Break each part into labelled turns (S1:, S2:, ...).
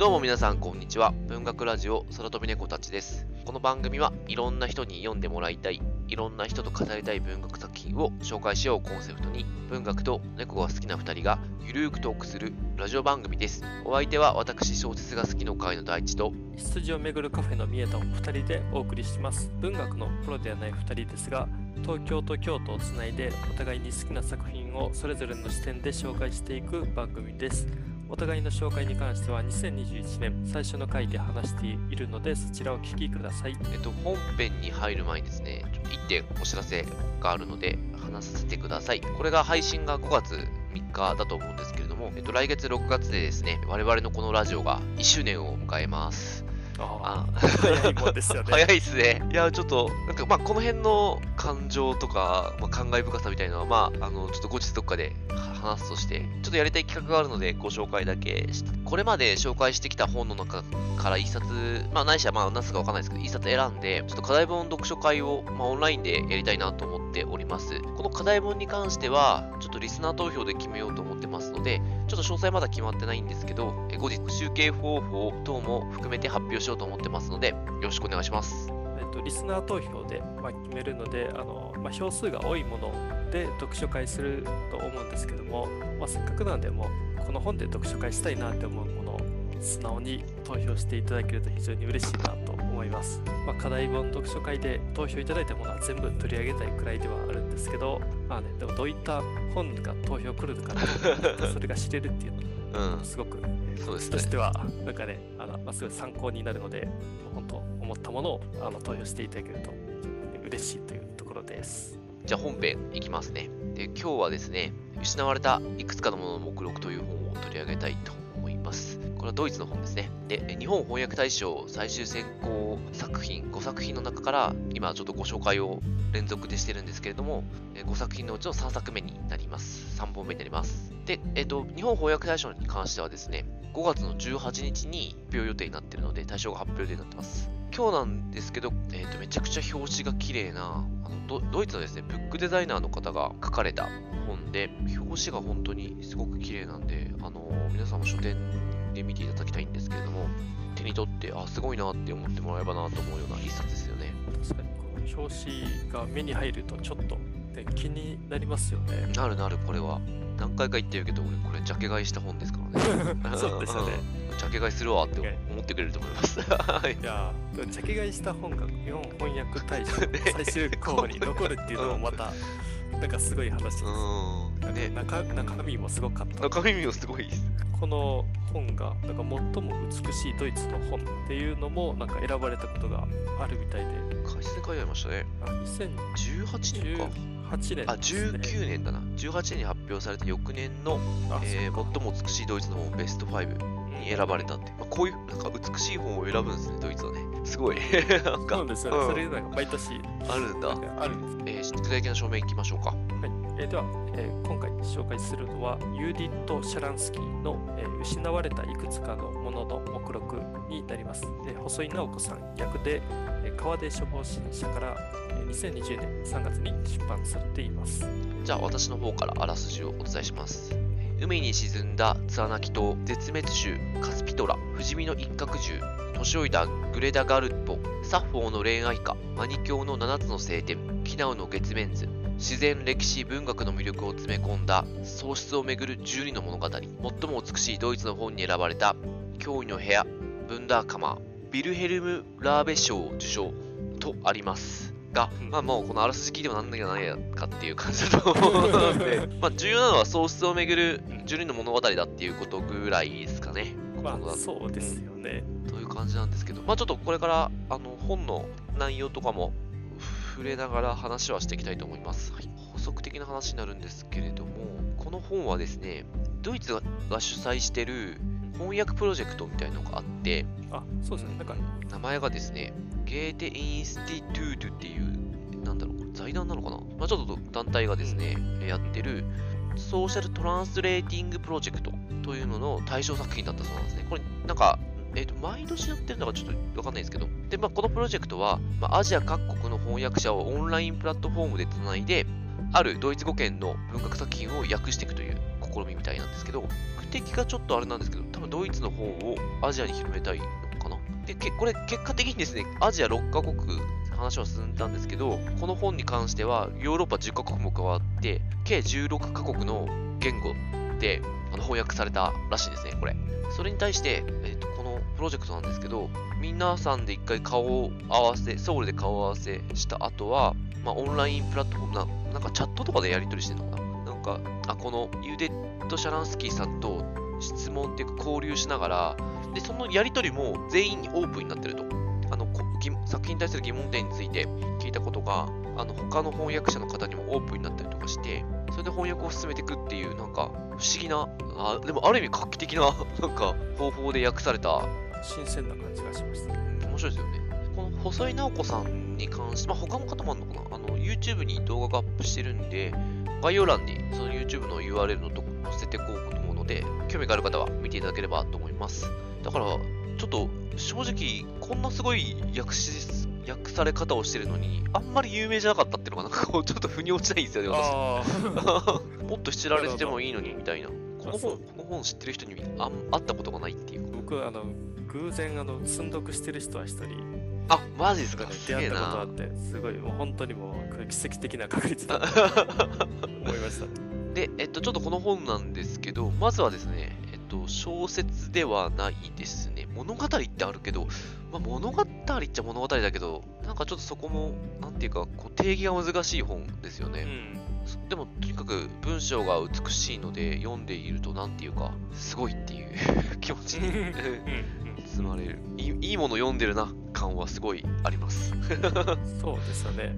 S1: どうも皆さんこんにちは。文学ラジオ空飛び猫たちです。この番組はいろんな人に読んでもらいたい、いろんな人と語りたい文学作品を紹介しようコンセプトに、文学と猫が好きな2人がゆるーくトークするラジオ番組です。お相手は私小説が好きの会の大地と、
S2: 羊をめぐるカフェの三重と2人でお送りします文学のプロではない2人ですが東京と京都をつないでお互いに好きな作品をそれぞれの視点で紹介していく番組ですお互いの紹介に関しては2021年最初の回で話しているのでそちらを聞きください
S1: えっと、本編に入る前にですね、ちょっと1点お知らせがあるので話させてください。これが配信が5月3日だと思うんですけれども、えっと、来月6月でですね、我々のこのラジオが1周年を迎えます。
S2: あ
S1: あ
S2: あ早いもんですよね
S1: 早いっすね。いや、ちょっと、なんか、まあ、この辺の感情とか、まあ、感慨深さみたいなのは、まあ、あの、ちょっと後日どっかで話すとして、ちょっとやりたい企画があるので、ご紹介だけして、これまで紹介してきた本の中から一冊、まあ、ないしは、まあ、何すかわかんないですけど、一冊選んで、ちょっと課題本読書会を、まあ、オンラインでやりたいなと思っております。この課題本に関しては、ちょっとリスナー投票で決めようと思ってますので、ちょっと詳細まだ決まってないんですけど、え後日集計方法等も含めて発表しようと思ってますので、よろしくお願いします。
S2: えっと、リスナー投票で、まあ、決めるのであの、まあ、票数が多いもので読書会すると思うんですけども、まあ、せっかくなんでもこの本で読書会したいなって思うものを素直に投票していただけると非常に嬉しいなといます、まあ、課題本読書会で投票いただいたものは全部取り上げたいくらいではあるんですけどまあねでもどういった本が投票来るかなそれが知れるっていうの
S1: うん、
S2: すごく
S1: そうですね
S2: とし。ては、なんかね、あのまあ、すごい参考になるので、もう本当、思ったものをあの投票していただけると嬉しいというところです。
S1: じゃあ本編いきますね。で、今日はですね、失われたいくつかのものの目録という本を取り上げたいとはドイツの本ですね。で、日本翻訳大賞最終選考作品5作品の中から、今ちょっとご紹介を連続でしてるんですけれども、5作品のうちの3作目になります。3本目になります。で、えっ、と、日本翻訳大賞に関してはですね、5月の18日に発表予定になってるので、大賞が発表予定になってます。今日なんですけど、えー、とめちゃくちゃ表紙が綺麗なあのドドイツのですねブックデザイナーの方が書かれた本で表紙が本当にすごく綺麗なんで、あの皆さんも書店で見ていただきたいんですけれども手に取ってあすごいなって思ってもらえばなと思うような一冊ですよね。
S2: 確かにこの表紙が目に入るとちょっと、ね、気になりますよね。
S1: なるなるこれは。何回か言ってるけど俺これジャケ買いした本ですからね。
S2: そうですよね。
S1: う んジャケ買いするわって思ってくれると思います。はい。
S2: いやー、ジャケ買いした本が日本翻訳大賞 最終候補に残るっていうのもまた、なんかすごい話です。
S1: うんね
S2: 中中身もすごかった。
S1: 中身もすごいです
S2: この本がなんか最も美しいドイツの本っていうのもなんか選ばれたことがあるみたいで、
S1: 解説書いてありましたね
S2: あ
S1: 18年か
S2: 2018年
S1: あ、19年だな。18年に発表された翌年の、
S2: あ
S1: えー最も美しいドイツの本ベスト5に選ばれたって。まあ、こういう、なんか美しい本を選ぶんですね、ドイツはね。すごい。なんか、
S2: そうですよね、
S1: うん
S2: それなんか毎年
S1: あるんだ。
S2: あるんです。
S1: えー、具体的な証明いきましょうか。
S2: はいえーでは、えー今回紹介するのはユーディット・シャランスキーの、えー失われたいくつかのものの目録になります。で細井直子さん訳で、え川出書房新社から、え2020年3月に出版されています。
S1: じゃあ、私の方からあらすじをお伝えします。海に沈んだツアナキ島、絶滅種カスピトラ、不死身の一角獣、年老いたグレダ・ガルッポ、サッフォーの恋愛歌、マニ教の7つの聖典、キナウの月面図、自然、歴史、文学の魅力を詰め込んだ喪失をめぐる12の物語、最も美しいドイツの本に選ばれた驚異の部屋、ブンダーカマー、ビルヘルム・ラーベ賞受賞とあります。が、
S2: うん
S1: まあもうこのあらすじ聞いてもなんだかないやかっていう感じだと思うので、まあ重要なのは喪失をめぐる12の物語だっていうことぐらいですかね。
S2: まあそうですよね。
S1: という感じなんですけど、まあちょっとこれからあの本の内容とかも触れながら話はしていきたいと思います。はい、補足的な話になるんですけれども、この本はですね、ドイツがが主催してる翻訳プロジェクトみたいのがあって、
S2: あそうですね。なんか
S1: 名前がですね、ゲーテインスティトゥートっていう、なんだろう、財団なのかな、まあ、ちょっと団体がですね、やってるソーシャルトランスレーティングプロジェクトというのの対象作品だったそうなんですね。これ、なんか、えっ、と、毎年やってるのかちょっとわかんないですけど、で、まあ、このプロジェクトは、まあ、アジア各国の翻訳者をオンラインプラットフォームでつないで、あるドイツ語圏の文学作品を訳していくという試みみたいなんですけど、目的がちょっとあれなんですけど、多分ドイツの方をアジアに広めたいのかな。で、けこれ結果的にですね、アジア6カ国話は進んだんですけど、この本に関してはヨーロッパ10カ国も加わって、計16カ国の言語であの翻訳されたらしいですね、これ。それに対して、えーと、プロジェクトなんですけど、皆さんで一回顔を合わせ、ソウルで顔を合わせした後は、まあ、オンラインプラットフォームな、なんかチャットとかでやり取りしてるのかななんか、あ、このユデット・シャランスキーさんと質問っていうか交流しながら、で、そのやり取りも全員にオープンになってると。あの、作品に対する疑問点について聞いたことが、あの、他の翻訳者の方にもオープンになったりとかして、それで翻訳を進めていくっていう、なんか、不思議な、あでもある意味画期的な、なんか、方法で訳された。
S2: 新鮮な感じがしました
S1: ね。面白いですよね。この細井直子さんに関して、まあ、他の方もあるのかなあの、YouTube に動画がアップしてるんで、概要欄にその YouTube の URL のとこ載せていこうと思うので、興味がある方は見ていただければと思います。だから、ちょっと正直、こんなすごい訳し訳され方をしてるのに、あんまり有名じゃなかったっていうのが、なんかこう、ちょっと腑に落ちないんですよね、私。もっと知られてもいいのに、みたいな。この本、この本知ってる人にあ会ったことがないっていう。
S2: 僕、あの、偶然、あの、積読してる人は一人、
S1: あ、マジですか、
S2: 出会ったことあって、すごい、もう本当にもう、奇跡的な確率だと 思いました。
S1: で、えっと、ちょっとこの本なんですけど、まずはですね、えっと、小説ではないですね。物語ってあるけど、まあ、物語っちゃ物語だけど、なんかちょっとそこも、なんていうか、こう定義が難しい本ですよね。うん、でも、とにかく文章が美しいので、読んでいると、なんていうか、すごいっていう 気持ちに 包まれるい。いいもの読んでるな感はすごいあります。
S2: そうですよね。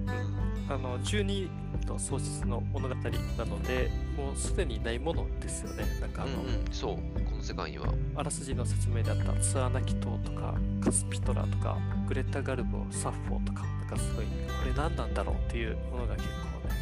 S2: あの12と喪失の物語なので、もうすでにないものですよね。なんかあの、うん
S1: うん、そう、この世界には。
S2: あらすじの説明であったツアナキ島とか、カスピトラとか、グレタ・ガルボ、サッフォーとか、なんかすごい、これ何なんだろうっていうものが結構ね、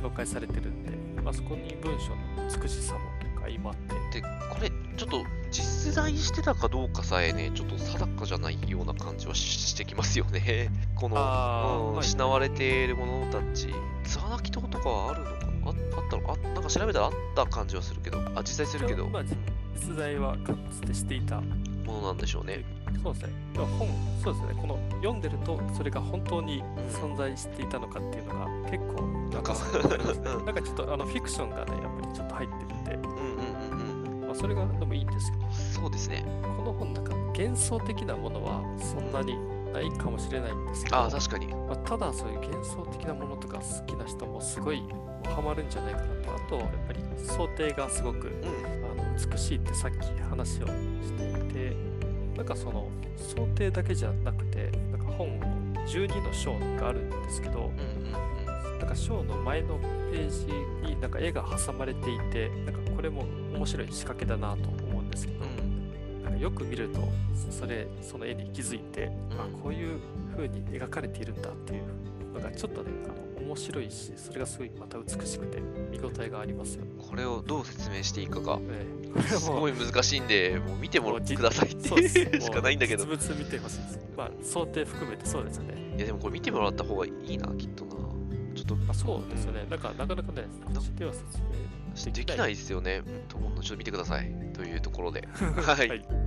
S2: 紹介されてるんで、まあ、そこに文章の美しさも相まって。
S1: で、これ、ちょっと実在してたかどうかさえね、ちょっと定かじゃないような感じはしてきますよね。この、うん、失われている者たち。ツアナキ島とかはあるのか？なああったのか？なんか調べたらあった感じはするけど、あ、実在するけど。まあ、
S2: 実在はかつてしていた
S1: ものなんでしょうね。
S2: そうですね。本、そうですね。この読んでると、それが本当に存在していたのかっていうのが結構、なんか、なんかちょっとあのフィクションがね、やっぱりちょっと入ってるんで、うんうんうんうん。まあ、それがでもいいんですけど、
S1: そうですね。
S2: この本、なんか幻想的なものはそんなにないかもしれないんですけど、
S1: あ確かに。
S2: まあ、ただそういう幻想的なものとか好きな人もすごいハマるんじゃないかなと。あと、やっぱり想定がすごく、うん、あの美しいってさっき話をしていて、なんかその想定だけじゃなくて、なんか本12の章があるんですけど、なんか章の前のページになんか絵が挟まれていて、なんかこれも面白い仕掛けだなと思うんですけど、よく見るとそれその絵に気づいて、あこういう風に描かれているんだっていうのがちょっとねあの面白いしそれがすごいまた美しくて見応えがありますよ
S1: これをどう説明していいか。が、ええ、すごい難しいんでもう見てもくださいっていうしかないんだけど。
S2: 実物見てほしいです。まあ想定含めてそうですね。
S1: いやでもこれ見てもらった方がいいなきっとな。
S2: ちょっと。あそうですよね、うん、なんかなかなかねでは説
S1: 明できない。ですよね、と思うのちょっと見てください。というところで。はい、はい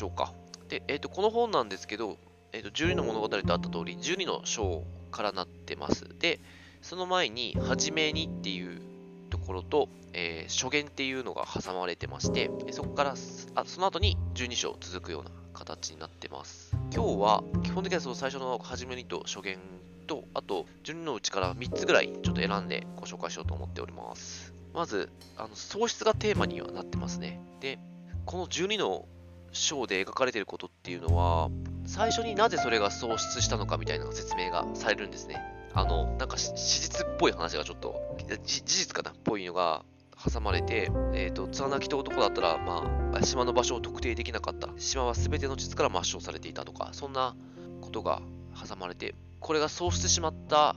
S1: しょうか。で、え、ー、と、この本なんですけど、えっ、ー、と、12の物語とあった通り、12の章からなってます。で、その前に、はじめにっていうところと、えー、初言っていうのが挟まれてまして、そこから、あその後に12章続くような形になってます。今日は、基本的にはその最初のはじめにと初言と、あと、12のうちから3つぐらいちょっと選んでご紹介しようと思っております。まず、あの喪失がテーマにはなってますね。で、この12の章で描かれていることっていうのは、最初になぜそれが喪失したのかみたいな説明がされるんですね。あの、なんか史実っぽい話がちょっと、事実かな？っぽいのが挟まれて、えっ、ー、と、津穴北男だったら、まあ、島の場所を特定できなかった。島は全ての地図から抹消されていたとか、そんなことが挟まれて、これが喪失してしまった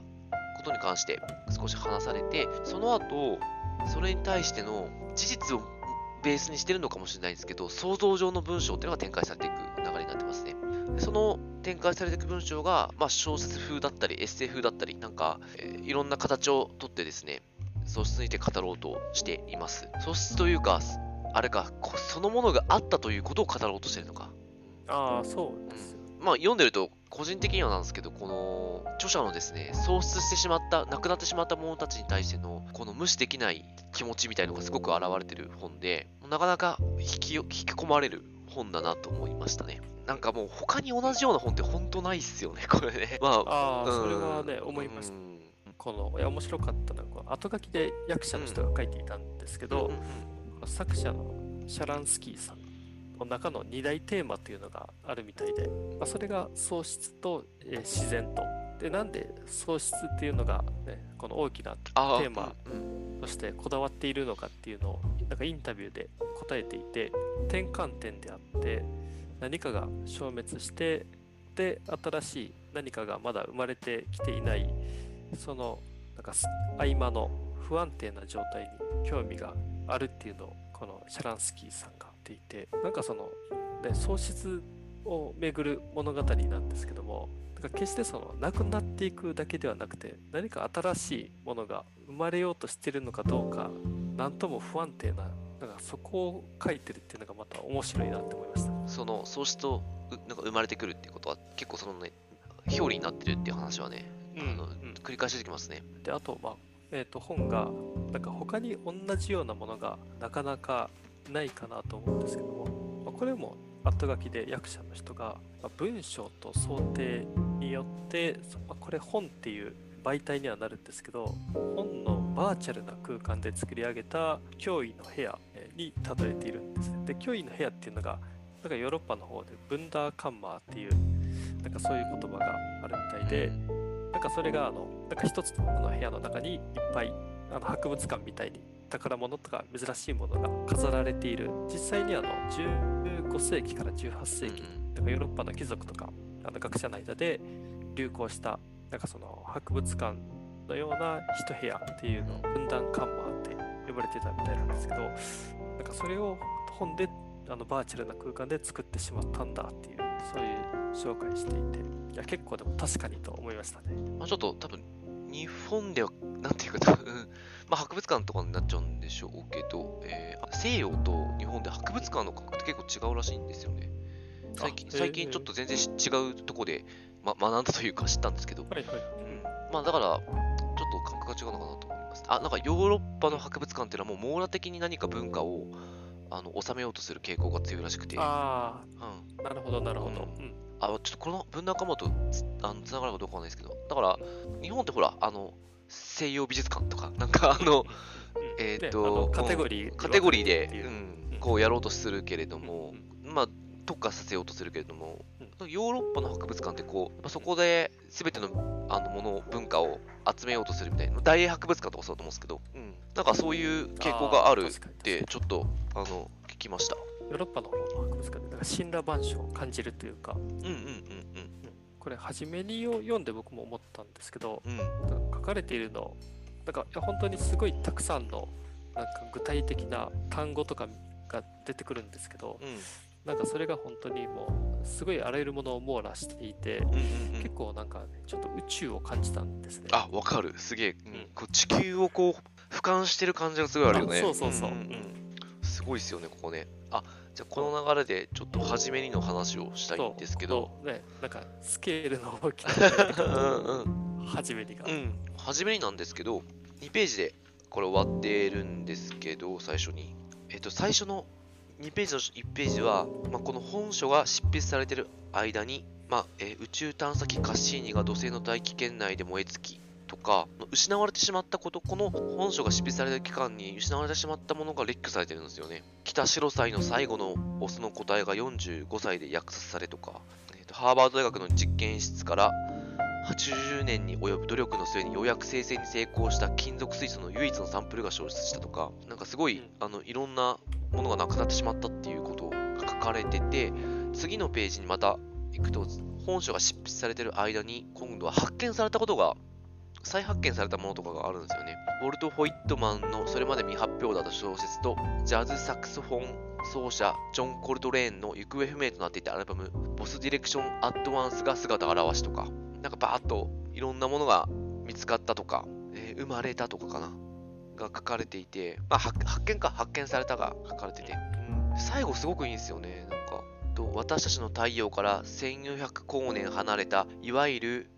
S1: ことに関して少し話されて、その後、それに対しての事実をベースにしてるのかもしれないんですけど、想像上の文章っていうのが展開されていく流れになってますね。でその展開されていく文章が、まあ、小説風だったり、エッセイ風だったり、なんか、えーいろんな形をとってですね、素質について語ろうとしています。素質というか、あれか、そのものがあったということを語ろうとしてるのか。
S2: ああ、そうですよ。
S1: まあ、読んでると、個人的にはなんですけど、この著者のですね、喪失してしまった、亡くなってしまった者たちに対しての、この無視できない気持ちみたいのがすごく現れてる本で、なかなか引き引き込まれる本だなと思いましたね。なんかもう他に同じような本って本当ないっすよね、これね。まあ、
S2: あそれはね、思いました。
S1: うん
S2: この、いや、面白かったのは、後書きで役者の人が書いていたんですけど、
S1: うんうん
S2: 作者のシャランスキーさんの中の2大テーマというのがあるみたいで、まあ、それが喪失と、えー自然と。で、なんで喪失っていうのが、ね、この大きなテーマ
S1: うん
S2: としてこだわっているのかっていうのをなんかインタビューで答えていて転換点であって何かが消滅してで新しい何かがまだ生まれてきていないそのなんかす合間の不安定な状態に興味があるっていうのをこのシャランスキーさんが言っていてなんかその、ね、喪失をめぐる物語なんですけどもだから決してそのなくなっていくだけではなくて何か新しいものが生まれようとしてるのかどうか何とも不安定ななんかそこを書いてるっていうのがまた面白いなって思いました。
S1: その喪失とうなんか生まれてくるっていうことは結構そのね表裏になってるっていう話はね、あの
S2: うん
S1: 繰り返し出てきますね。
S2: であと、まあえー、と本がなんか他に同じようなものがなかなかないかなと思うんですけども、まあこれも後書きで役者の人が、まあ文章と想定によって、まあこれ本っていう媒体にはなるんですけど本のバーチャルな空間で作り上げた脅威の部屋えーに例えているんです。で脅威の部屋っていうのがなんかヨーロッパの方でブンダーカンマーっていうなんかそういう言葉があるみたいで、なんかそれが一つの部屋の中にいっぱいあの博物館みたいに宝物とか珍しいものが飾られている。実際にあの15世紀から18世紀なん。かヨーロッパの貴族とかあの学者の間で流行したなんかその博物館のような一部屋っていうのを分断カンマーって呼ばれてたみたいなんですけどなんかそれを本であのバーチャルな空間で作ってしまったんだっていうそういう紹介していて。いや結構でも確かにと思いましたね。
S1: まあ、ちょっと多分日本ではなんていうか多分、まあ、博物館とかになっちゃうんでしょうけど、えー西洋と日本で博物館の感覚って結構違うらしいんですよね。最近最近ちょっと全然し違うとこで、ま、学んだというか知ったんですけど、
S2: はいはい。
S1: うん。まあだから、ちょっと感覚が違うのかなと思います。あ、なんかヨーロッパの博物館っていうのはもう網羅的に何か文化をあの収めようとする傾向が強いらしくて、
S2: あ
S1: うん、
S2: あ、なるほどなるほど。
S1: う
S2: うん。
S1: あ、ちょっとこの分断かもとつあのつながるかどうかわかんないですけど、だから、日本ってほら、あの、西洋美術館とか、なんかあの、
S2: うん。
S1: えー
S2: ね
S1: と
S2: カテゴリー、
S1: カテゴリーで
S2: う
S1: うん、こうやろうとするけれども
S2: うん、
S1: まあ、特化させようとするけれども、
S2: う
S1: ヨーロッパの博物館ってこう、そこで全てのあのもの、文化を集めようとするみたいな、大英博物館とかそうだと思うんですけど、うん、なんかそういう傾向があるって、ちょっと、あの、聞きました。
S2: にヨーロッパの方の博物館でなんか神羅万象を感じるというか、
S1: うんうんうん
S2: これ初めに読んで僕も思ったんですけど、
S1: うん。うん。
S2: 書かれているの、なんか本当にすごいたくさんのなんか具体的な単語とかが出てくるんですけど、
S1: うん
S2: なんかそれが本当にもうすごいあらゆるものを網羅していて、
S1: うんうんうん
S2: 結構なんかね、ちょっと宇宙を感じたんですね。
S1: あ、わかる。すげえ、うん
S2: うん
S1: こう地球をこう、俯瞰してる感じがすごいあるよね。
S2: あそうそうそうん
S1: んんすごいですよね、ここね。あ、じゃあこの流れで、ちょっと初めにの話をしたいんですけど。
S2: ね、なんかスケールの大き
S1: う
S2: な
S1: ん うん。
S2: 初めにが。
S1: うん。初めになんですけど、2ページでこれ終わってるんですけど、最初に。えっと、最初の2ページの1ページは、まあ、この本書が執筆されてる間に、まあえー宇宙探査機カッシーニが土星の大気圏内で燃え尽きとか、失われてしまったこと、この本書が執筆された期間に失われてしまったものが列挙されてるんですよね。北白祭の最後のオスの個体が45歳で虐殺されとか、えーとハーバード大学の実験室から80年に及ぶ努力の末にようやく生成に成功した金属水素の唯一のサンプルが消失したとか、なんかすごい、
S2: うん
S1: あのいろんなものがなくなってしまったっていうことが書かれてて、次のページにまた行くと、本書が執筆されてる間に、今度は発見されたことが再発見されたものとかがあるんですよね。ウォルト・ホイットマンのそれまで未発表だった小説と、ジャズサクソフォン奏者ジョン・コルトレーンの行方不明となっていたアルバム、ボス・ディレクション・アット・ワンスが姿を現しとか、なんかバーッといろんなものが見つかったとか、えー、生まれたとかかな、が書かれていて、まあ、発見か、発見されたが書かれてて、うん、最後すごくいいんですよね、なんか。私たちの太陽から1400光年離れた、いわゆる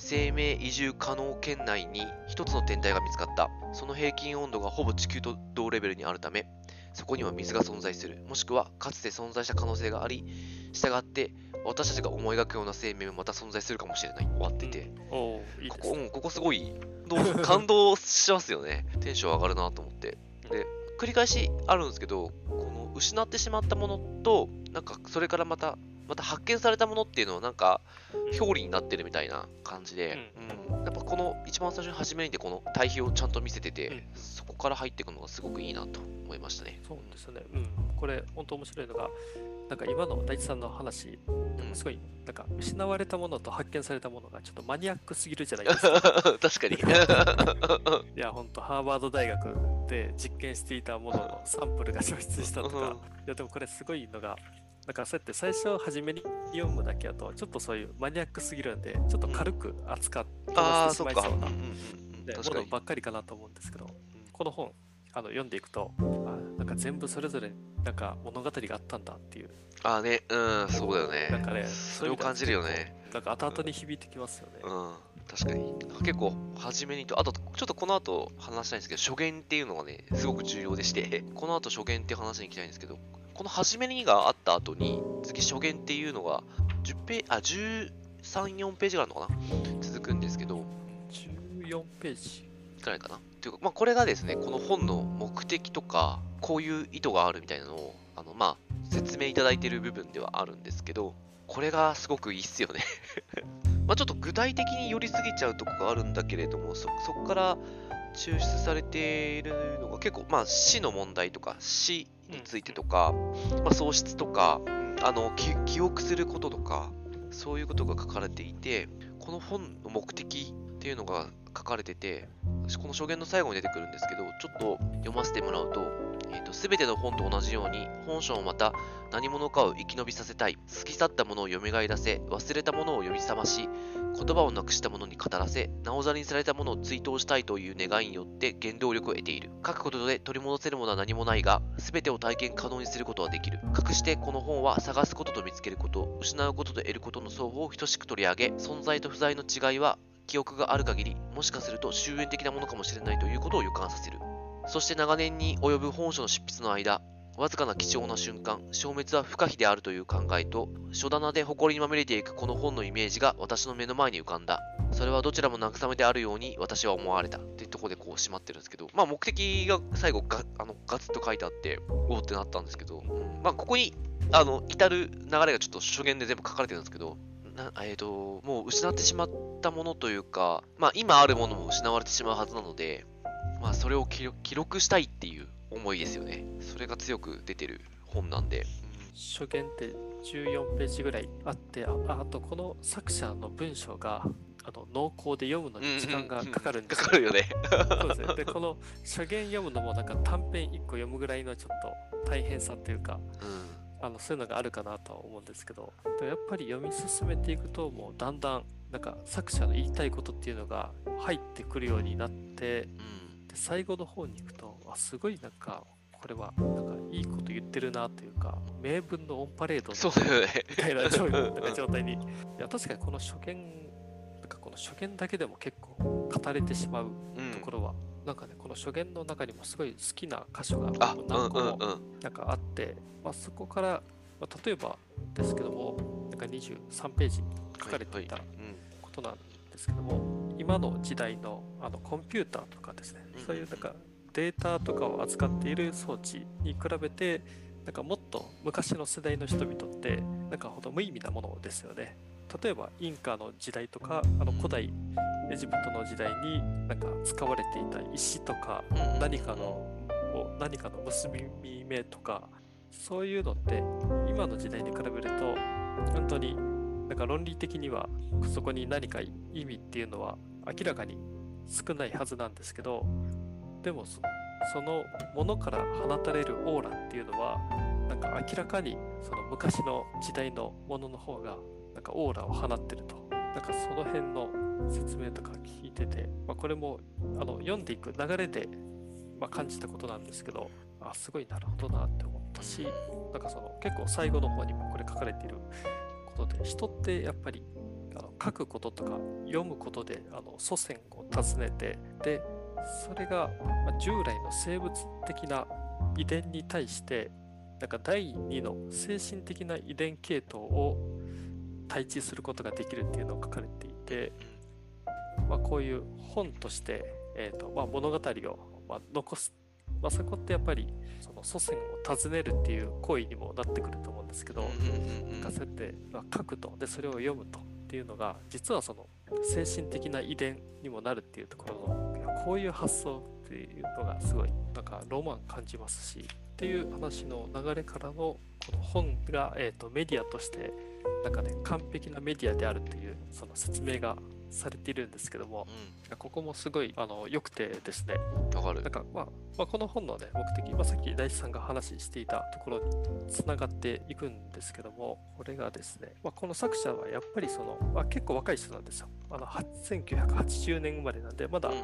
S1: 生命移住可能圏内に一つの天体が見つかった。その平均温度がほぼ地球と同レベルにあるため、そこには水が存在する。もしくは、かつて存在した可能性があり、従って、私たちが思い描くような生命もまた存在するかもしれない。終わってて。
S2: うん、いい
S1: ここ、うん、ここすごい、感動しますよね。テンション上がるなと思って。で、繰り返しあるんですけど、この失ってしまったものと、なんかそれからまたまた発見されたものっていうのはなんか表裏になってるみたいな感じで、うん、やっぱこの一番最初に初めにでこの対比をちゃんと見せてて、うん、そこから入っていくのがすごくいいなと思いましたね。
S2: そうですね。うん。これ本当面白いのが、なんか今の大地さんの話、すごい、なんか失われたものと発見されたものがちょっとマニアックすぎるじゃないですか。
S1: 確かに。
S2: いや、本当ハーバード大学で実験していたもののサンプルが消失したとか、いや、でもこれすごいのが、だからそうやって最初初めに読むだけだとちょっとそういうマニアックすぎるんでちょっと軽く扱ってしまいそうなものばっかりかなと思うんですけど、この本あの読んでいくとあなんか全部それぞれなんか物語があったんだっていう。
S1: ああねうんそうだよね。
S2: なんかね
S1: それを感じるよね。
S2: なんか後々に響いてきますよね。
S1: うん、確かに。結構初めにとあとちょっとこの後話したいんですけど初言っていうのがねすごく重要でしてこの後初言って話に行きたいんですけどこの初めにがあった後に、次初言っていうのが、10ページ、あ、13、4ページがあるのかな？続くんですけど、
S2: 14ページ。
S1: いかないかな。というか、まあ、これがですね、この本の目的とか、こういう意図があるみたいなのを、あの、まあ、説明いただいている部分ではあるんですけど、これがすごくいいっすよね。まあちょっと具体的に寄りすぎちゃうとこがあるんだけれども、そ、そこから抽出されているのが結構、まあ死の問題とか、死についてとか、まあ、喪失とか、あの記憶することとか、そういうことが書かれていて、この本の目的っていうのが書かれてて、この証言の最後に出てくるんですけど、ちょっと読ませてもらうと、えーと、全ての本と同じように、本書もまた何者かを生き延びさせたい。過ぎ去ったものを蘇らせ、忘れたものを呼び覚まし、言葉をなくした者に語らせ、なおざりにされた者を追悼したいという願いによって原動力を得ている。書くことで取り戻せるものは何もないが、全てを体験可能にすることはできる。隠してこの本は探すことと見つけること、失うことと得ることの双方を等しく取り上げ、存在と不在の違いは記憶がある限り、もしかすると終焉的なものかもしれないということを予感させる。そして長年に及ぶ本書の執筆の間、わずかな貴重な瞬間、消滅は不可避であるという考えと、書棚で埃にまみれていくこの本のイメージが私の目の前に浮かんだ。それはどちらも慰めであるように私は思われた。ってところでこう閉まってるんですけど、まあ目的が最後があのガツッと書いてあって、おおってなったんですけど、うん、まあここにあの至る流れがちょっと初言で全部書かれてるんですけど、なえーと、もう失ってしまったものというか、まあ、今あるものも失われてしまうはずなので、まあ、それを記録したいっていう思いですよね。それが強く出てる本なんで。
S2: 初見って14ページぐらいあってああとこの作者の文章があの濃厚で読むのに時間がかかるんです
S1: よ、かかるよね。
S2: そうですね。でこの初見読むのもなんか短編1個読むぐらいのちょっと大変さっていうか、うん、あのそういうのがあるかなとは思うんですけどやっぱり読み進めていくともうだんだんなんか作者の言いたいことっていうのが入ってくるようになって、うんで最後の方に行くとあすごいなんかこれはなんかいいこと言ってるなというか名分のオンパレードみたいな状態にいや確かにこの初見なんかこの初見だけでも結構語れてしまうところは、うん、なんかねこの初見の中にもすごい好きな箇所が何個もなんかあって、まあ、そこから、まあ、例えばですけどもなんか23ページに書かれていたことなんですけども、今の時代のあのコンピューターとかですね、そういうなんかデータとかを扱っている装置に比べてなんかもっと昔の世代の人々ってなんかほど無意味なものですよね。例えばインカの時代とかあの古代エジプトの時代になんか使われていた石とか何かの何かの結び目とかそういうのって今の時代に比べると本当になんか論理的にはそこに何か意味っていうのは明らかに少ないはずなんですけどでもそそのものから放たれるオーラっていうのはなんか明らかにその昔の時代のものの方がなんかオーラを放ってると。なんかその辺の説明とか聞いてて、まあ、これもあの読んでいく流れで、まあ、感じたことなんですけどあすごいなるほどなって思ったしなんかその結構最後の方にもこれ書かれていることで人ってやっぱりあの書くこととか読むことであの祖先を訪ねてでそれが、ま従来の生物的な遺伝に対してなんか第2の精神的な遺伝系統を対峙することができるっていうのを書かれていて、まあ、こういう本として、えーとまあ、物語を、まあ、残す、まあ、そこってやっぱりその祖先を訪ねるっていう行為にもなってくると思うんですけど、なんかそうやって、ま書くと。でそれを読むとっていうのが実はその精神的な遺伝にもなるっていうところのこういう発想っていうのがすごいなんかロマン感じますしっていう話の流れからのこの本が、えーと、メディアとしてなんかね完璧なメディアであるというその説明がされているんですけども、うん、ここもすごいあの良くてですね。
S1: わかる。
S2: なんか、まあ、まあ、この本のね目的、まあ、さっき大地さんが話していたところにつながっていくんですけどもこれがですね、まあ、この作者はやっぱりその、まあ、結構若い人なんですよ。あの1980年生まれなんでまだ、うんうん、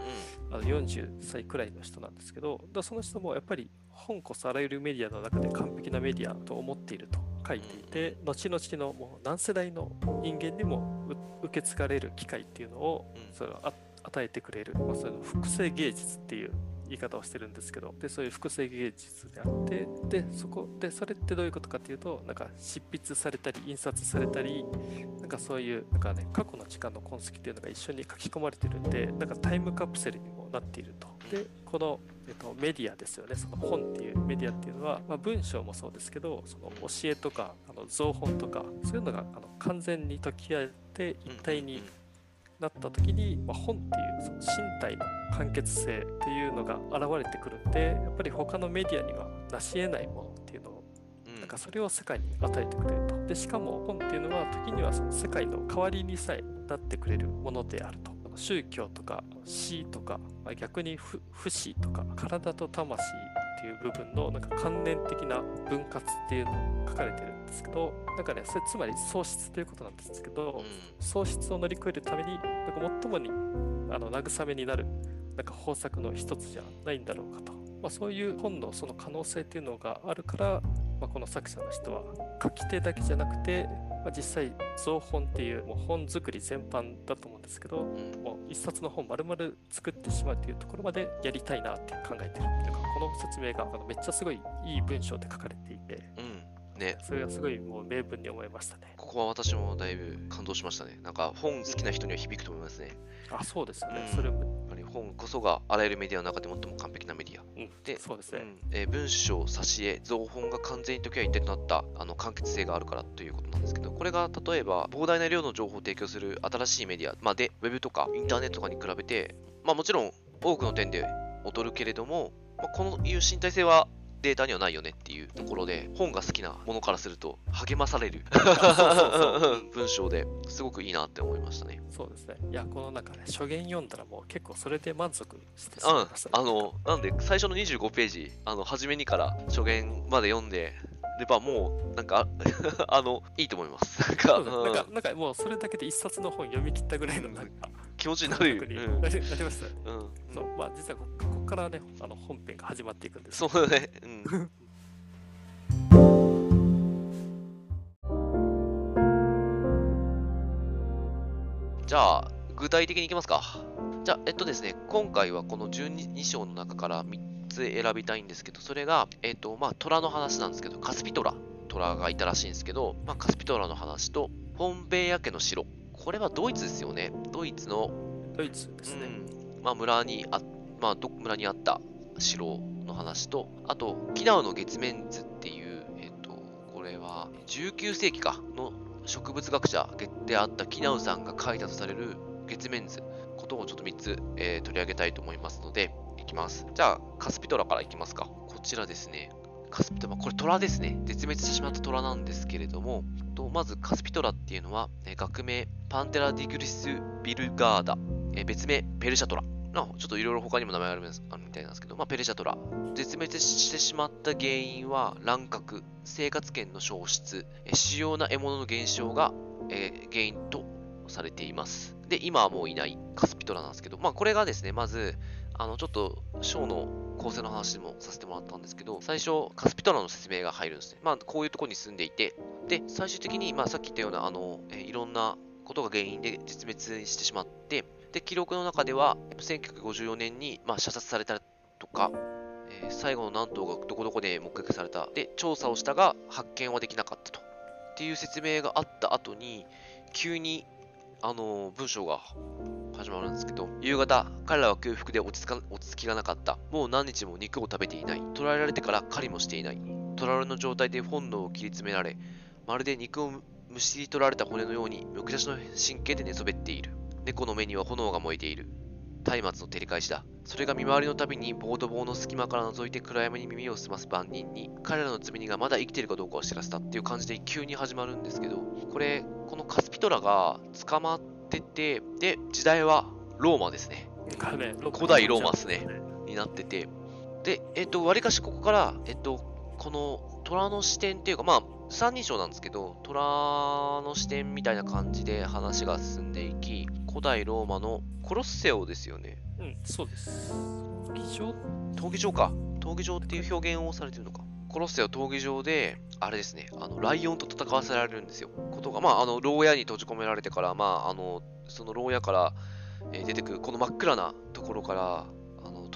S2: あの40歳くらいの人なんですけどだその人もやっぱり本こそあらゆるメディアの中で完璧なメディアと思っていると書いていて、後々のもう何世代の人間にも受け継がれる機会っていうのを、それを与えてくれる、まあ、その複製芸術っていう言い方をしてるんですけど。でそういう複製芸術であってでそこでそれってどういうことかっていうとなんか執筆されたり印刷されたりなんかそういうなんかね過去の時間の痕跡っていうのが一緒に書き込まれてるんでなんかタイムカプセルにもなっているとでこの、えっと、メディアですよね。その本っていうメディアっていうのは、まあ、文章もそうですけどその教えとかあの造本とかそういうのがあの完全に解き合えて一体になった時に、まあ、本っていうその身体の完結性っていうのが現れてくるんでやっぱり他のメディアには成し得ないものっていうのをなんかそれを世界に与えてくれると。でしかも本っていうのは時にはその世界の代わりにさえなってくれるものであると宗教とか死とか、まあ、逆に不死とか体と魂っていう部分のなんか関連的な分割っていうのを書かれてるんですけどなんかねそれつまり喪失ということなんですけど、喪失を乗り越えるためになんか最もにあの慰めになるなんか方策の一つじゃないんだろうかと、まあ、そういう本のその可能性っていうのがあるから、まあ、この作者の人は書き手だけじゃなくてまあ、実際造本っていうもう本作り全般だと思うんですけど、うん、もう一冊の本丸々作ってしまうというところまでやりたいなって考えてるっていうかこの説明があのめっちゃすごいいい文章で書かれていて、
S1: うん。ね、
S2: それがすごいもう名文に思いましたね。
S1: ここは私もだいぶ感動しましたね。なんか本好きな人には響くと思いますね、
S2: あそうですよね、
S1: うん、
S2: それも
S1: 本こそがあらゆるメディアの中で最も完璧なメディア。
S2: うん、で、そうですね。うん、
S1: えー、文章、挿絵、造本が完全に時は一点となったあの完結性があるからということなんですけど、これが例えば膨大な量の情報を提供する新しいメディア、まあ、で、ウェブとかインターネットとかに比べて、まあもちろん多くの点で劣るけれども、まあ、このいう身体性はデータにはないよねっていうところで、本が好きなものからすると励まされる文章ですごくいいなって思いましたね。
S2: そうですね。いや、この中ね、初言読んだらもう結構それで満足してしまいました、
S1: ね、うん。あの、なんで最初の25ページ、あの、初めにから初言まで読んで、ればもう、なんか、あの、いいと思います。なんか、
S2: なんか、なんかもうそれだけで一冊の本読み切ったぐらいのなんか、
S1: 気持ちになる。
S2: うん、なりました、うん。そう、まあ実はここからね、あの本編が始まっていくんです。
S1: そうだね。うん。じゃあ、具体的にいきますか。じゃあ、えっとですね、今回はこの12章の中から3つ選びたいんですけど、それが、えっ、ー、と、まあ、虎の話なんですけど、カスピトラ、虎がいたらしいんですけど、まあ、カスピトラの話と、ポンベイヤ家の城。これはドイツですよね。ドイツの、
S2: ドイツですね。
S1: うん、まあ、村にあ、まあ、ど村にあった城の話と、あと、キナウの月面図っていう、えっ、ー、と、これは、19世紀かの植物学者であったキナウさんが書いたとされる月面図ことをちょっと3つ、えー、取り上げたいと思いますので、きます。じゃあ、カスピトラからいきますか。こちらですね。カスピトラ、これ虎ですね。絶滅してしまった虎なんですけれども、とまずカスピトラっていうのは、え学名パンテラディグリス・ビルガーダ、え別名ペルシャトラちょっといろいろ他にも名前があるみたいなんですけど、まあ、ペルシャトラ。絶滅してしまった原因は乱獲、生活圏の消失、え主要な獲物の減少が、えー原因とされています。で、今はもういないカスピトラなんですけど、まあこれがですね、まず、あの、ちょっと、ショーの構成の話もさせてもらったんですけど、最初、カスピトラの説明が入るんですね。まあ、こういうとこに住んでいて、で、最終的に、まあ、さっき言ったような、あの、えいろんなことが原因で絶滅してしまって、で、記録の中では、1954年に、まあ、射殺されたとか、えー最後の何頭がどこどこで目撃された。で、調査をしたが、発見はできなかったと。っていう説明があった後に、急に、あの文章が始まるんですけど、夕方、彼らは空腹で落ち着か落ち着きがなかった。もう何日も肉を食べていない。捕らえられてから狩りもしていない。捕らわれの状態で本能を切り詰められ、まるで肉をむしり取られた骨のように、むき出しの神経で寝そべっている。猫の目には炎が燃えている。松明の照り返しだ。それが見回りのたびにボード棒の隙間から覗いて暗闇に耳を澄ます番人に彼らの積み荷がまだ生きているかどうかを知らせたっていう感じで急に始まるんですけど、これ、このカスピトラが捕まってて、で、時代はローマですね。古代ローマっすね。になってて、で、えっと、わりかしここから、えっと、この虎の視点っていうか、まあ、三人称なんですけど、虎の視点みたいな感じで話が進んでいき、古代ローマのコロッセオですよね。
S2: うん、そうです。議場？
S1: 闘技場か。闘技場っていう表現をされてるのか。コロッセオ闘技場で、あれですね、あの、ライオンと戦わせられるんですよ。ことが、まあ、あの、牢屋に閉じ込められてから、まあ、あの、その牢屋から、えー出てくる、この真っ暗なところから、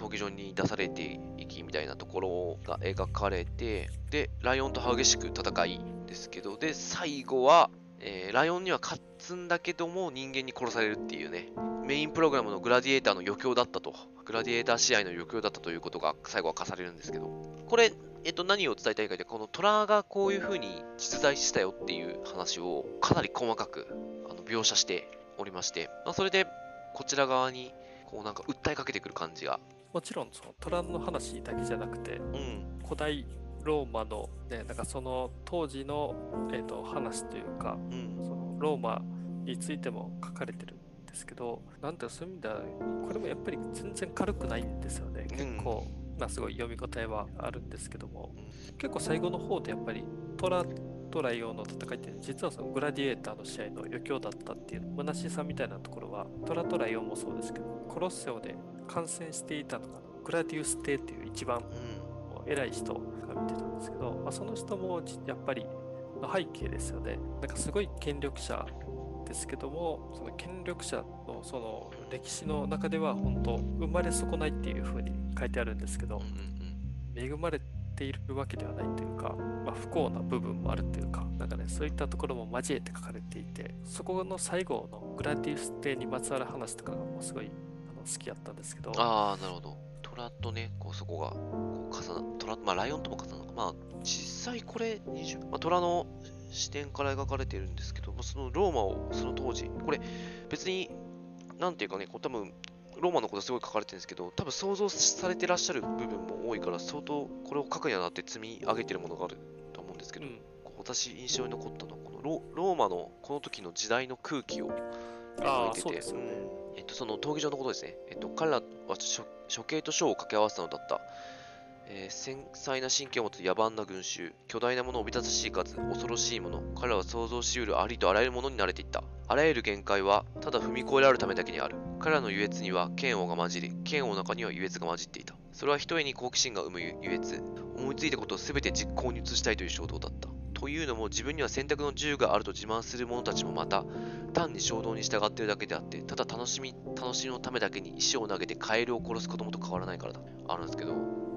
S1: 闘技場に出されていきみたいなところが描かれて、で、ライオンと激しく戦いですけど、で、最後は、えーライオンには勝つんだけども人間に殺されるっていうね、メインプログラムのグラディエーターの余興だったと、グラディエーター試合の余興だったということが最後は課されるんですけど、これ、えっと、何を伝えたいかというと、この虎がこういう風に実在したよっていう話をかなり細かくあの描写しておりまして、まあ、それでこちら側にこうなんか訴えかけてくる感じが、
S2: もちろんそのトラの話だけじゃなくて
S1: うん、
S2: 古代ローマの、ね、なんかその当時の、えー、と話というか
S1: うん、
S2: そのローマについても書かれてるんですけどなんていうかそういう意味ではこれもやっぱり全然軽くないんですよね。
S1: うん。
S2: 結構、まあ、すごい読み応えはあるんですけども。
S1: うん。
S2: 結構最後の方でやっぱりトラとライオンの戦いって実はそのグラディエーターの試合の余興だったっていう虚しさみたいなところはトラとライオンもそうですけどコロッセオで観戦していたのがグラディウス帝っていう一番
S1: うん、
S2: 偉い人が見てたんですけど、まあ、その人もじやっぱりの背景ですよね。なんかすごい権力者ですけども、その権力者のその歴史の中では本当生まれ損ないっていう風に書いてあるんですけど
S1: うん、うん、
S2: 恵まれているわけではないというか、まあ、不幸な部分もあるというか、なんかね、そういったところも交えて書かれていて、そこの最後のグラディウス帝にまつわる話とかがもうすごいあの好きやったんですけど、
S1: ああ、なるほど。虎とね、こうそこが、こう重な、虎、まあライオンとも重なる。まあ、実際これ20、まあ虎の視点から描かれてるんですけど、まあ、そのローマをその当時、これ別に、なんていうかね、こう多分、ローマのことすごい書かれてるんですけど、多分想像されてらっしゃる部分も多いから、相当これを書くにあたって積み上げてるものがあると思うんですけど、
S2: うん、
S1: 私印象に残ったのは、このロローマのこの時の時代の空気を描いてて、
S2: そうですよね。
S1: えっと、その闘技場のことですね。えっと、彼らは処刑と書を掛け合わせたのだった。えー繊細な神経を持つ野蛮な群衆、巨大なものをおびただしい数、恐ろしいもの、彼らは想像しうるありとあらゆるものに慣れていった。あらゆる限界は、ただ踏み越えられるためだけにある。彼らの優越には嫌悪が混じり、嫌悪の中には優越が混じっていた。それは一重に好奇心が生む優越、思いついたことを全て実行に移したいという衝動だった。というのも、自分には選択の自由があると自慢する者たちもまた、単に衝動に従っているだけであって、ただ楽しみ、楽しみのためだけに石を投げてカエルを殺すこともと変わらないからだ。あるんですけど、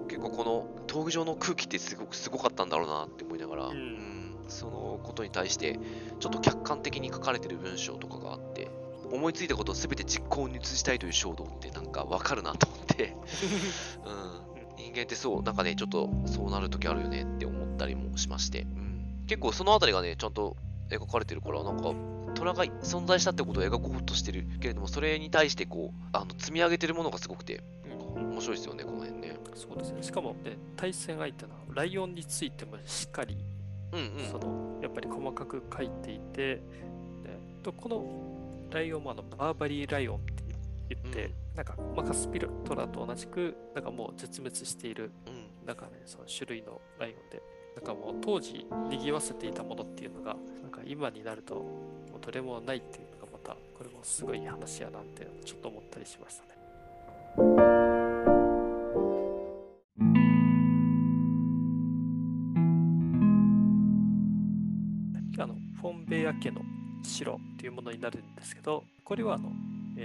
S1: 結構この闘技場の空気ってすごくすごかったんだろうなって思いながら、
S2: うん。
S1: うんそのことに対して、ちょっと客観的に書かれてる文章とかがあって、思いついたことを全て実行に移したいという衝動ってなんかわかるなと思って、うん、人間ってそう、なんかね、ちょっとそうなるときあるよねって思ったりもしまして、うん、結構そのあたりがね、ちゃんと描かれてるから、なんか、虎が存在したってことを描こうとしてるけれども、それに対してこう、あの積み上げてるものがすごくて、
S2: うん
S1: 面白いですよね、この辺ね。
S2: そうですね。しかも、ね、対戦相手のライオンについてもしっかり、
S1: うんうん。
S2: そのやっぱり細かく書いていて、でとこのライオンもあのバーバリーライオンって言って、なんか、まあ、カスピトラと同じく、なんかもう絶滅している、
S1: うん。
S2: なんかね、その種類のライオンで、なんかもう当時、賑わせていたものっていうのが、なんか今になると、もうどれもないっていうのがまた、これもすごい話やなって、ちょっと思ったりしましたね。あのフォンベイア家の城っていうものになるんですけど、これはあの、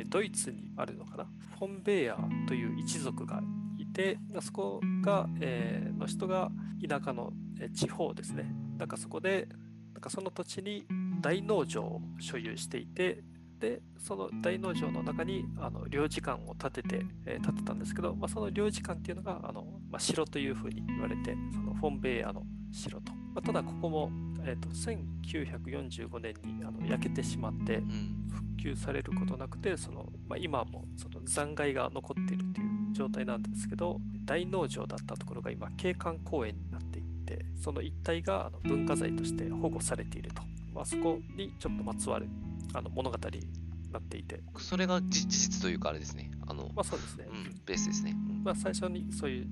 S2: ドイツにあるのかな？フォンベイアという一族がいて、そこが、えーの人が田舎の地方ですね。なんかそこで、なんかその土地に大農場を所有していて、で、その大農場の中にあの領事館を建てて、えー建てたんですけど、まあ、その領事館っていうのがあの、まあ、城というふうに言われて、そのフォンベイアの城と。まあ、ただここも、えー、と1945年にあの焼けてしまって
S1: うん。
S2: 復旧されることなくてその、まあ、今もその残骸が残っているという状態なんですけど大農場だったところが今景観公園になっててその一帯があの文化財として保護されていると、まあ、そこにちょっとまつわるあの物語になっていて。
S1: それがじ事実というかあれですね。あの、
S2: まあそうですね、
S1: うん、ベースですね。うん。
S2: まあ、最初にそういう、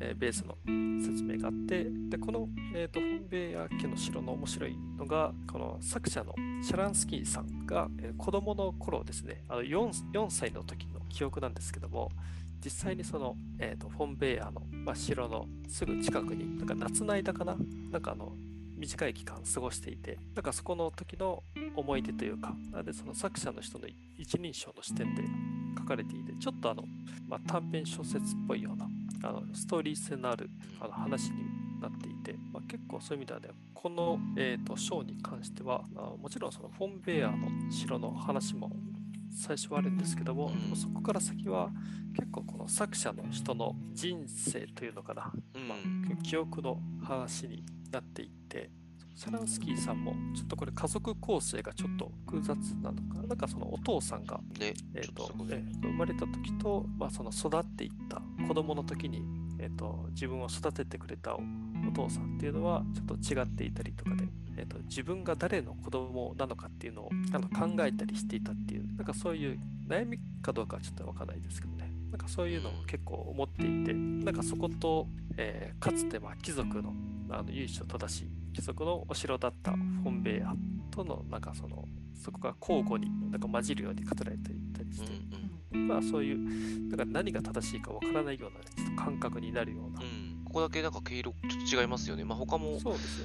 S2: えーベースの説明があって、で、この、えーとフォンベイア家の城の面白いのが、この作者のシャランスキーさんが、えー子供の頃ですね、あの 4, 4歳の時の記憶なんですけども、実際にその、えーとフォンベイアの、まあ、城のすぐ近くに、なんか夏の間かな、なんかあの、短い期間過ごしていて、なんかそこの時の思い出というか、なでその作者の人の一人称の視点で書かれていて、ちょっとあの、まあ、短編小説っぽいようなあのストーリー性のあるあの話になっていて、まあ、結構そういう意味ではね、この、えー、と章に関してはあもちろんそのフォンベアの城の話も最初はあるんですけども、
S1: うん。
S2: そこから先は結構この作者の人の人生というのかな、
S1: うん。
S2: まあ、記憶の話になっていって、シャランスキーさんもちょっとこれ家族構成がちょっと複雑なのかな、なんかそのお父さんが
S1: ね、
S2: えーとえー生まれた時と、まあ、その育っていった子供の時に、えー、と自分を育ててくれたおお父さんっていうのはちょっと違っていたりとかで、えー、と自分が誰の子供なのかっていうのをあの考えたりしていたっていうなんかそういう悩みかどうかはちょっとわかんないですけどねなんかそういうのを結構思っていてなんかそこと、えーかつてまあ貴族のあの由緒正しい貴族のお城だったフォンベイアとのなんかそのそこが交互になんか混じるように語られていたりして、
S1: うん
S2: まあそういう、なんか何が正しいかわからないような、ちょっと感覚になるような。
S1: うん。うん。ここだけなんか毛色ちょっと違いますよね。まあ他も。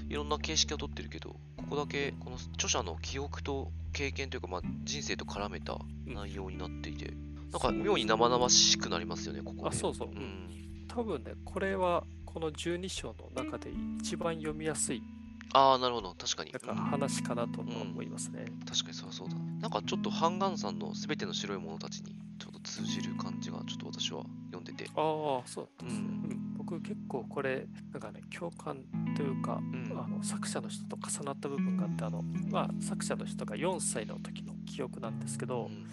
S1: いろんな形式をとってるけど、ここだけこの著者の記憶と経験というか、まあ、人生と絡めた内容になっていて、なんか妙に生々しくなりますよね、ここで。
S2: あ、そうそう。
S1: うん。
S2: 多分ね、これはこの12章の中で一番読みやすい
S1: ああ、なるほど。確かに。
S2: なんか話かなと思いますね。
S1: 確かにそうそうだ。なんかちょっとハンガンさんのすべての白い者たちにちょっと通じる感じがちょっと私は読んでて。
S2: ああ、そうですね、
S1: うん
S2: うん僕結構これ、なんかね、共感というか、
S1: うん。
S2: あの作者の人と重なった部分があって、あの、まあ、作者の人が4歳の時の記憶なんですけど、
S1: うん。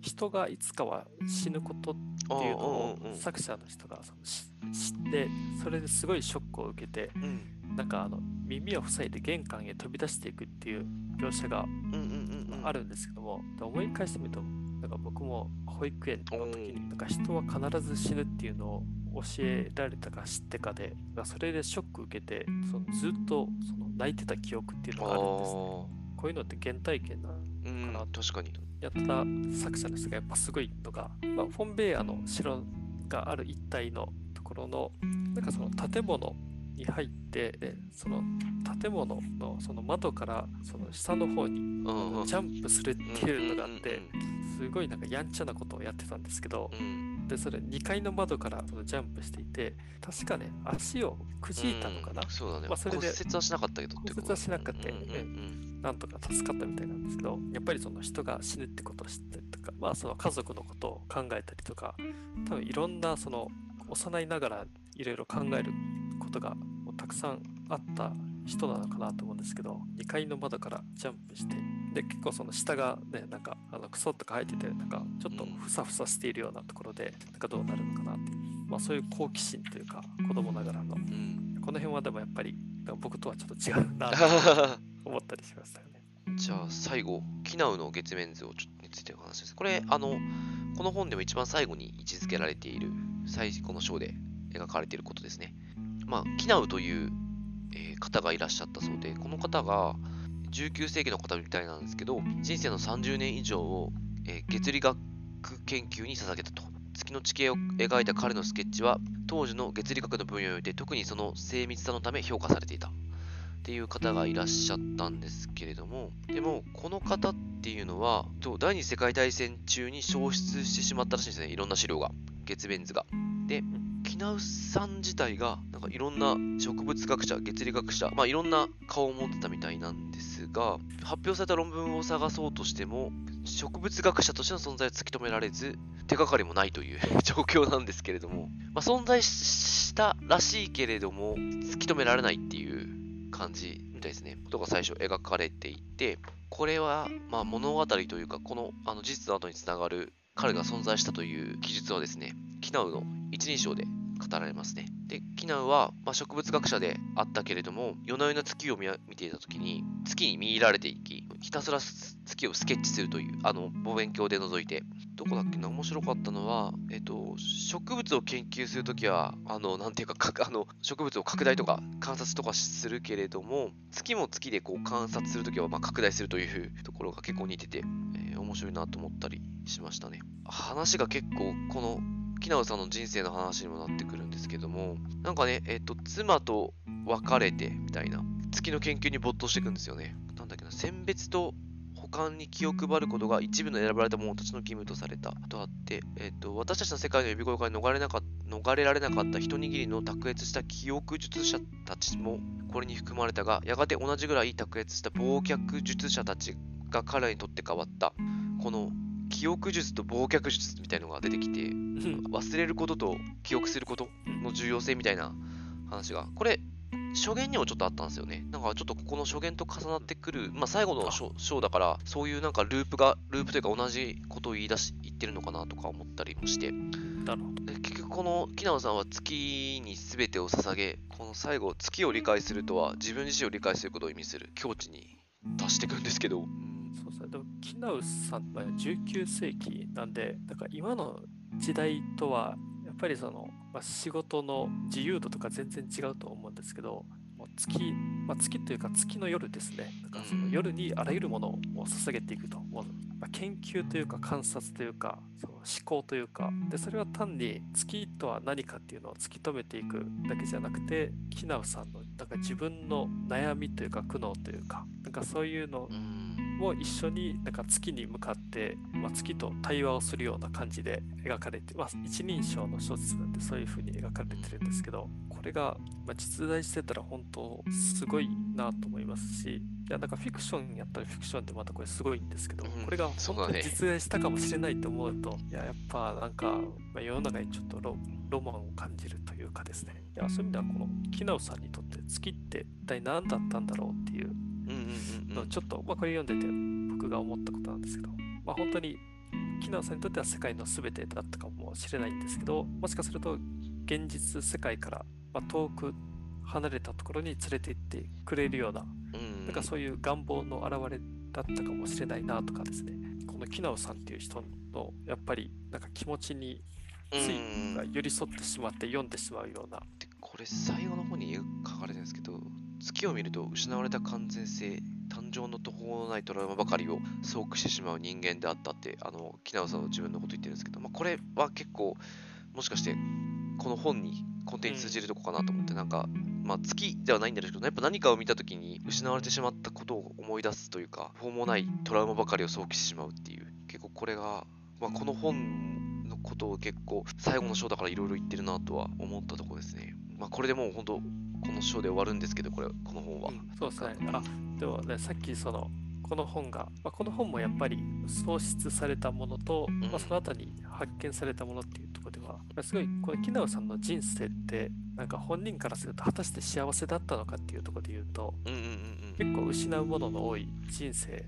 S2: 人がいつかは死ぬことっていうのを作者の人がそのし知ってそれですごいショックを受けて
S1: うん。
S2: なんかあの耳を塞いで玄関へ飛び出していくっていう描写があるんですけども思い返してみるとなんか僕も保育園の時になんか人は必ず死ぬっていうのを教えられたか知ってかでまあそれでショック受けてそのずっとその泣いてた記憶っていうのがあるんですね。こういうのって原体験な
S1: うん
S2: かな。
S1: 確かに。
S2: やった作者の人がやっぱすごいのが、まあ、フォンベイアの城がある一帯のところのなんかその建物に入ってでその建物のその窓からその下の方にジャンプするっていうのがあって
S1: うん
S2: すごいなんかやんちゃなことをやってたんですけど
S1: うんうん
S2: でそれ2階の窓からそのジャンプしていて確かね足をくじいたのかな？
S1: うん。そうだね。
S2: まあそれで
S1: 骨折はしなかったけど
S2: 骨折はしなかったよね。
S1: うんうん。
S2: なんとか助かったみたいなんですけど、やっぱりその人が死ぬってことを知ったりとか、まあその家族のことを考えたりとか、多分いろんなその幼いながらいろいろ考えることがたくさんあった人なのかなと思うんですけど、2階の窓からジャンプして、で、結構その下がね、なんかあのクソとか生えてて、なんかちょっとふさふさしているようなところで、なんかどうなるのかなっていう、まあそういう好奇心というか、子供ながらの、
S1: うんうん
S2: この辺はでもやっぱり僕とはちょっと違うなと 思ったりしましたよね。
S1: じゃあ最後、キナウの月面図をちょっとについての話です。これ、あの、この本でも一番最後に位置づけられている、最後の章で描かれていることですね。まあ、キナウという、えー、方がいらっしゃったそうで、この方が19世紀の方みたいなんですけど、人生の30年以上を、えー、月理学研究に捧げたと。月の地形を描いた彼のスケッチは、当時の月理学の分野において特にその精密さのため評価されていた。っていう方がいらっしゃったんですけれども、でも、この方っていうのは、第二次世界大戦中に消失してしまったらしいんですね、いろんな資料が、月面図が。で、ナウさん自体が、なんかいろんな植物学者、月理学者、まあいろんな顔を持ってたみたいなんですが、発表された論文を探そうとしても、植物学者としての存在を突き止められず、手がかりもないという 状況なんですけれども、まあ、存在したらしいけれども、突き止められないっていう感じみたいですね。ことが最初描かれていて、これは、ま、物語というか、このあの事実の後につながる彼が存在したという記述はですね、キナウの一人称で語られますね。で、キナウは、まあ、植物学者であったけれども、夜な夜な月を見ていたときに、月に見入られていき、ひたすら月をスケッチするという、あの、望遠鏡で覗いて、どこだっけな、面白かったのは、えっと、植物を研究するときは、あの、なんていうか、かあの、植物を拡大とか観察とかするけれども、月も月でこう観察するときは、まあ、拡大するという ところが結構似てて、えー、面白いなと思ったりしましたね。話が結構、この、木直さんの人生の話にもなってくるんですけども、なんかね、えっ、と、妻と別れて、みたいな、月の研究に没頭していくんですよね。なんだっけな、選別と保管に気を配ることが一部の選ばれた者たちの義務とされたとあって、えっ、と、私たちの世界の呼び声から逃れなか逃れられなかった一握りの卓越した記憶術者たちもこれに含まれたが、やがて同じぐらい卓越した忘却術者たちが彼らにとって変わった。この記憶術と忘却術みたいのが出てきて、忘れることと記憶することの重要性みたいな話が、これ、初言にもちょっとあったんですよね。なんかちょっとここの初言と重なってくる、まあ最後の章だから、そういうなんかループが、ループというか同じことを言い出し、言ってるのかなとか思ったりもして。結局この木直さんは月に全てを捧げ、この最後、月を理解するとは自分自身を理解することを意味する境地に達していくんですけど、
S2: でもキナウさんは19世紀なんで、だから今の時代とは、やっぱりその、まあ、仕事の自由度とか全然違うと思うんですけど、もう月、まあ、月というか月の夜ですね。だからその夜にあらゆるものを捧げていくと。もうまあ、研究というか観察というか、その思考というか、で、それは単に月とは何かっていうのを突き止めていくだけじゃなくて、キナウさんのなんか自分の悩みというか苦悩というか、なんかそういうのも一緒になんか月に向かって、まあ、月と対話をするような感じで描かれて、まあ、一人称の小説なんでそういう風に描かれてるんですけどこれが、まあ、実在してたら本当すごいなと思いますしいやなんかフィクションやったらフィクションってまたこれすごいんですけど、これが本当に実在したかもしれないと思うと、ね、いややっぱなんか、まあ、世の中にちょっとロロマンを感じるというかですね。いやそういう意味ではこの木直さんにとって月って一体何だったんだろうっていうのちょっと、まあ、これ読んでて僕が思ったことなんですけど、まあ、本当に木直さんにとっては世界の全てだったかもしれないんですけどもしかすると現実世界から、まあ、遠く離れたところに連れて行ってくれるような,、なんかそういう願望の表れだったかもしれないなとかですね。この木直さんっていう人のやっぱりなんか気持ちについが寄り添ってしまって読んでしまうような。
S1: これ最後の方に書かれてるんですけど月を見ると失われた完全性誕生の途方のないトラウマばかりを想起してしまう人間であったってあの木直さんは自分のこと言ってるんですけど、まあ、これは結構もしかしてこの本に根底に通じるとこかなと思って、なんか、まあ、月ではないんだけど、やっぱ何かを見た時に失われてしまったことを思い出すというか、途方もないトラウマばかりを想起してしまうっていう、結構これが、まあ、この本のことを結構最後の章だからいろいろ言ってるなとは思ったとこですね。まあ、これでもう本当、この章で終わるんですけど、これ、この本は。うん、
S2: そうですね。あ、でもね、さっきその、この本が、まあ、この本もやっぱり創出されたものと、まあ、その後に発見されたものっていうところでは、すごいこれ木直さんの人生ってなんか本人からすると果たして幸せだったのかっていうところで言うと、結構失うものの多い人生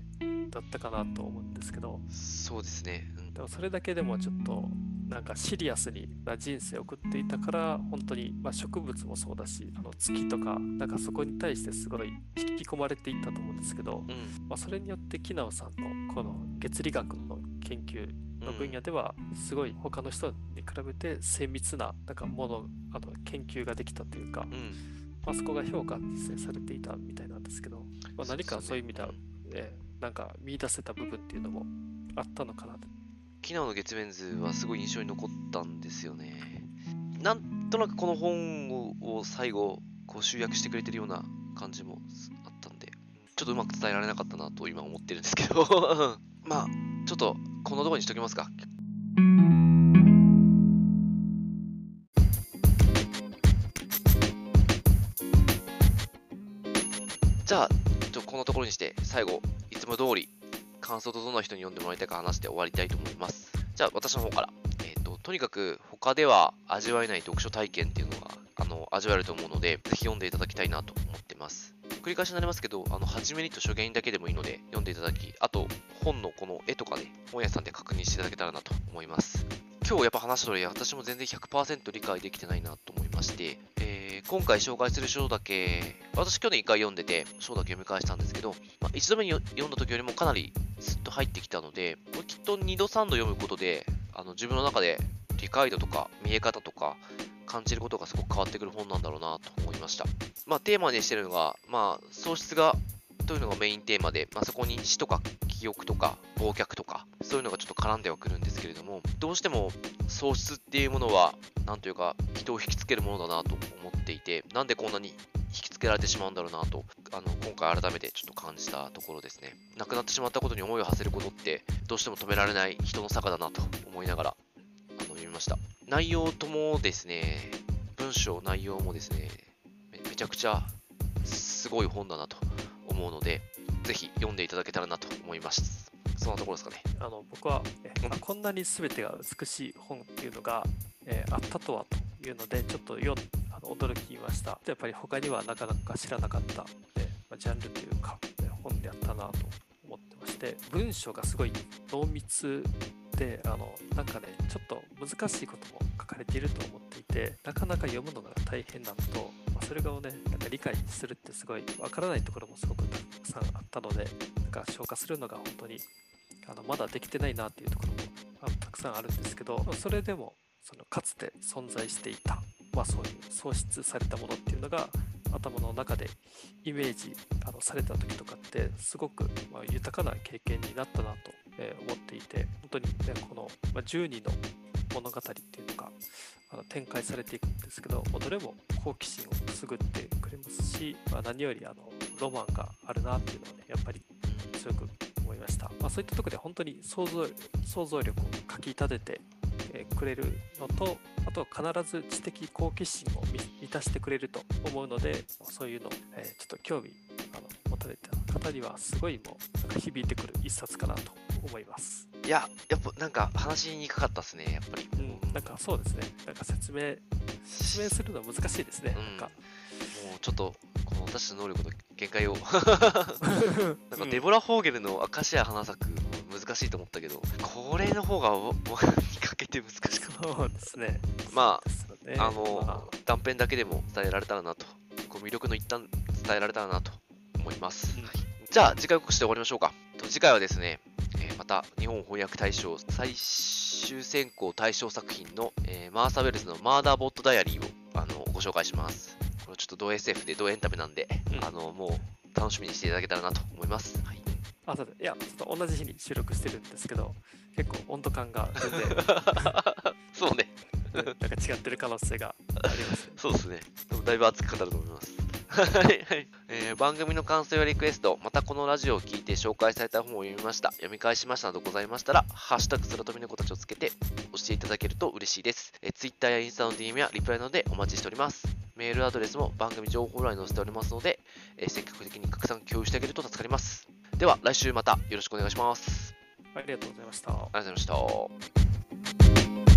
S2: だったかなと思うんですけど。
S1: そうですね、
S2: うん、でもそれだけでもちょっとなんかシリアスな人生を送っていたから本当に、まあ、植物もそうだしあの月とかなんかそこに対してすごい引き込まれていったと思うんですけど、うん、まあ、それによって木直さんのこの月理学の研究の分野ではすごい他の人に比べて精密ななんかものあの研究ができたというか、
S1: うん
S2: まあ、そこが評価ですねされていたみたいなんですけど、まあ、何かそういう意味では、えーなんか見出せた部分っていうのもあったのかなと。
S1: 昨日の月面図はすごい印象に残ったんですよね。なんとなくこの本を最後こう集約してくれてるような感じもあったんで、ちょっとうまく伝えられなかったなと今思ってるんですけど、まあ、ちょっとこのとこにしときますか。じゃあ、ちょっとこのところにして最後、いつも通り感想とどの人に読んでもらいたいか話して終わりたいと思います。じゃあ私の方から。えっ、と、とにかく他では味わえない読書体験っていうのが、あの、味わえると思うので、ぜひ読んでいただきたいなと思ってます。繰り返しになりますけど、あの、初めにと初見だけでもいいので、読んでいただき、あと、本のこの絵とかね、本屋さんで確認していただけたらなと思います。今日やっぱ話した通り、私も全然100%理解できてないなと思いまして、えー今回紹介する章だけ、私去年1回読んでて、章だけ読み返したんですけど、まあ、一度目に読んだ時よりもかなりスッと入ってきたので、これきっと2度3度読むことで、あの自分の中で理解度とか見え方とか感じることがすごく変わってくる本なんだろうなと思いました。まあテーマにしてるのが、まあ喪失がというのがメインテーマで、まあ、そこに死とか記憶とか忘却とかそういうのがちょっと絡んではくるんですけれどもどうしても喪失っていうものはなんというか人を引きつけるものだなと思っていてなんでこんなに引きつけられてしまうんだろうなとあの今回改めてちょっと感じたところですね。亡くなってしまったことに思いを馳せることってどうしても止められない人の坂だなと思いながらあの読みました。内容ともですね文章内容もですねめめちゃくちゃすごい本だなと思うので、ぜひ読んでいただけたらなと思います。そんなところですかね。
S2: あの僕は、えあこんなに全てが美しい本っていうのが、えーあったとはというのでちょっと読んあの驚きましたやっぱり他にはなかなか知らなかった、えーまあジャンルというか、えー本であったなと思ってまして文章がすごい濃密であのなんかねちょっと難しいことも書かれていると思っていてなかなか読むのが大変なのと、まあ、それがねなんか理解するってすごいわからないところもすごくたくさんあったのでなんか消化するのが本当にあのまだできてないなっていうところもあのたくさんあるんですけどそれでもそのかつて存在していた、まあ、そういう喪失されたものっていうのが頭の中でイメージあのされた時とかってすごく、ま、豊かな経験になったなと、え思っていて本当にねこの、ま、10人の物語っていうのがあの展開されていくんですけどもどれも好奇心をくすぐってくれますし、まあ、何よりあのロマンがあるなっていうのをねやっぱり強く思いました、まあ、そういったとこで本当に想像想像力をかき立てて、くれるのとあとは必ず知的好奇心を満たしてくれると思うのでそういうのを、えちょっと興味あの持たれて方にはすごいもうなんか響いてくる一冊かなと思います。
S1: いや、やっぱなんか話しにくかったですね、やっぱり。
S2: うん、なんかそうですね。なんか説明説明するのは難しいですね。
S1: うん
S2: なんか
S1: もうちょっと、この私の能力の限界を。なんかデボラ・ホーゲルのアカシア花咲くも難しいと思ったけど、これの方がお 見かけて難しかった。
S2: そうですね。
S1: ま
S2: ですよね
S1: あ、あの、
S2: ま
S1: 断片だけでも伝えられたらなと、こう魅力の一端伝えられたらなと思います。
S2: うん
S1: はいじゃあ、次回告知で終わりましょうか。と次回はですね、えーまた日本翻訳大賞最終選考大賞作品の、えーマーサ・ウェルズのマーダーボット・ダイアリーをあのご紹介します。これちょっと同 SF で同エンタメなんで、
S2: うん
S1: あのもう楽しみにしていただけたらなと思います。はい、
S2: あそうですいや、ちょっと同じ日に収録してるんですけど、結構温度感が全然
S1: そうね、
S2: なんか違ってる可能性があります、ね。
S1: そうですね。でもだいぶ熱く語ると思います。はいはい、えー番組の感想やリクエスト、またこのラジオを聞いて紹介された本を読みました、読み返しましたなどございましたら、ハッシュタグ空飛びの子たちをつけて教えていただけると嬉しいです。えー、Twitter やインスタの DM やリプライなどでお待ちしております。メールアドレスも番組情報欄に載せておりますので、えー積極的に拡散共有してあげると助かります。では、来週またよろしくお願いします。
S2: ありがとうございました。
S1: ありがとうございました。